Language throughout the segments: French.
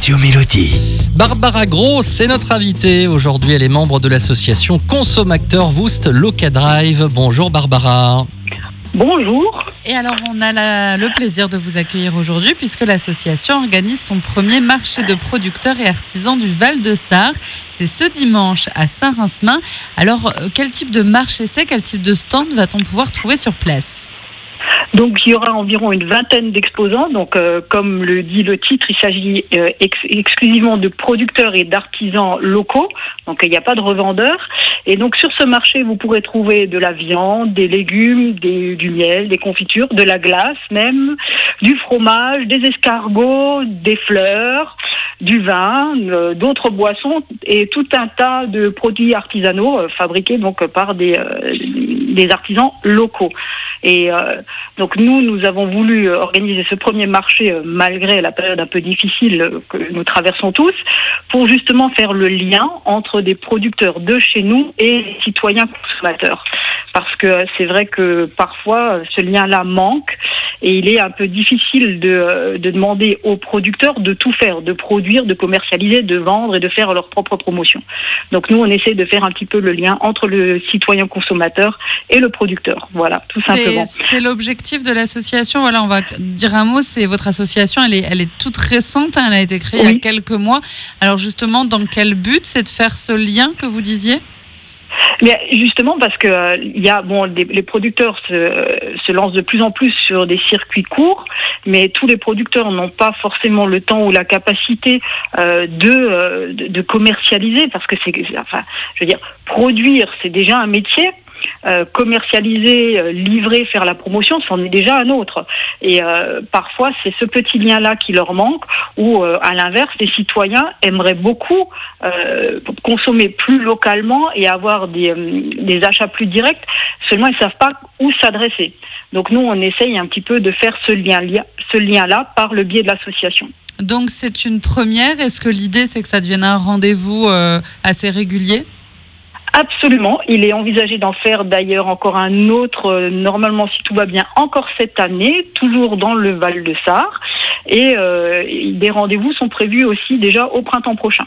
Radio Mélodie. Barbara Gros, c'est notre invitée. Aujourd'hui, elle est membre de l'association Consommateur Wust Locadrive. Bonjour Barbara. Bonjour. Et alors, on a la- le plaisir de vous accueillir aujourd'hui puisque l'association organise son premier marché de producteurs et artisans du Val de Sarre. C'est ce dimanche à Saint-Rinsmin. Alors, euh, quel type de marché c'est? Quel type de stand va-t-on pouvoir trouver sur place? Donc il y aura environ une vingtaine d'exposants. Donc euh, comme le dit le titre, il s'agit euh, ex- exclusivement de producteurs et d'artisans locaux. Donc il n'y a pas de revendeurs. Et donc sur ce marché, vous pourrez trouver de la viande, des légumes, du miel, des confitures, de la glace même, du fromage, des escargots, des fleurs, du vin, euh, d'autres boissons et tout un tas de produits artisanaux fabriqués donc par des artisans locaux. Et euh, donc nous, nous avons voulu organiser ce premier marché euh, malgré la période un peu difficile euh, que nous traversons tous, pour justement faire le lien entre des producteurs de chez nous et les citoyens consommateurs. Parce que euh, c'est vrai que parfois ce lien-là manque et il est un peu difficile de, euh, de demander aux producteurs de tout faire, de produire, de commercialiser, de vendre et de faire leur propre promotion. Donc nous, on essaie de faire un petit peu le lien entre le citoyen consommateur et le producteur. Voilà, tout simplement. C'est l'objectif de l'association. Voilà, on va dire un mot. C'est votre association. Elle est, elle est toute récente. hein, Elle a été créée il y a quelques mois. Alors justement, dans quel but C'est de faire ce lien que vous disiez? Mais justement parce que euh, il y a bon les producteurs se, euh, se lancent de plus en plus sur des circuits courts, mais tous les producteurs n'ont pas forcément le temps ou la capacité euh, de, euh, de de commercialiser parce que c'est enfin je veux dire produire c'est déjà un métier. Euh, commercialiser, euh, livrer, faire la promotion, c'en est déjà un autre. Et euh, parfois, c'est ce petit lien-là qui leur manque, ou à l'inverse, les citoyens aimeraient beaucoup consommer plus localement et avoir des, achats plus directs, seulement ils ne savent pas où s'adresser. Donc nous, on essaye un petit peu de faire ce lien-là ce lien -là par le biais de l'association. Donc c'est une première. Est-ce que l'idée c'est que ça devienne un rendez-vous assez régulier? Absolument. Il est envisagé d'en faire d'ailleurs encore un autre, euh, normalement si tout va bien, encore cette année, toujours dans le Val de Sarre. Et euh, des rendez-vous sont prévus aussi déjà au printemps prochain.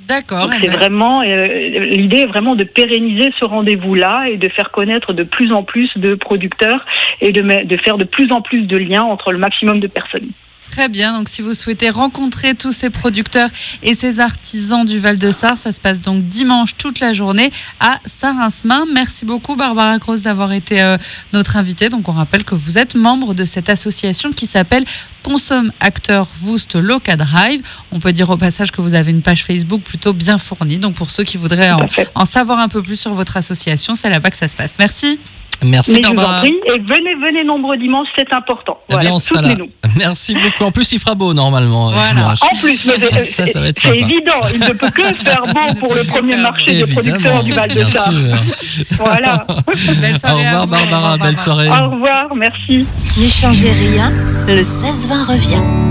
D'accord. Donc eh c'est ben, vraiment euh, l'idée est vraiment de pérenniser ce rendez-vous-là et de faire connaître de plus en plus de producteurs et de faire de plus en plus de liens entre le maximum de personnes. Très bien. Donc, si vous souhaitez rencontrer tous ces producteurs et ces artisans du Val de Sarre, ça se passe donc dimanche toute la journée à Saint-Rinsmin. Merci beaucoup, Barbara Gross, d'avoir été euh, notre invitée. Donc, on rappelle que vous êtes membre de cette association qui s'appelle Consomme Acteur Wust Locadrive. On peut dire au passage que vous avez une page Facebook plutôt bien fournie. Donc, pour ceux qui voudraient en savoir un peu plus sur votre association, c'est là-bas que ça se passe. Merci. Merci Mais je vous en Barbara. prie et venez, venez nombreux dimanche, c'est important. Eh bien, Voilà, on sera là. Merci beaucoup. En plus, il fera beau normalement. Voilà. En plus, mais, euh, Ça, c'est évident, il ne peut que faire beau pour le premier marché des Évidemment, producteurs du Val de bien Sarre. sûr. Voilà. Belle Au soirée revoir vous. Barbara, belle soirée. Au revoir, merci. Ne changez rien, le 16-20 revient.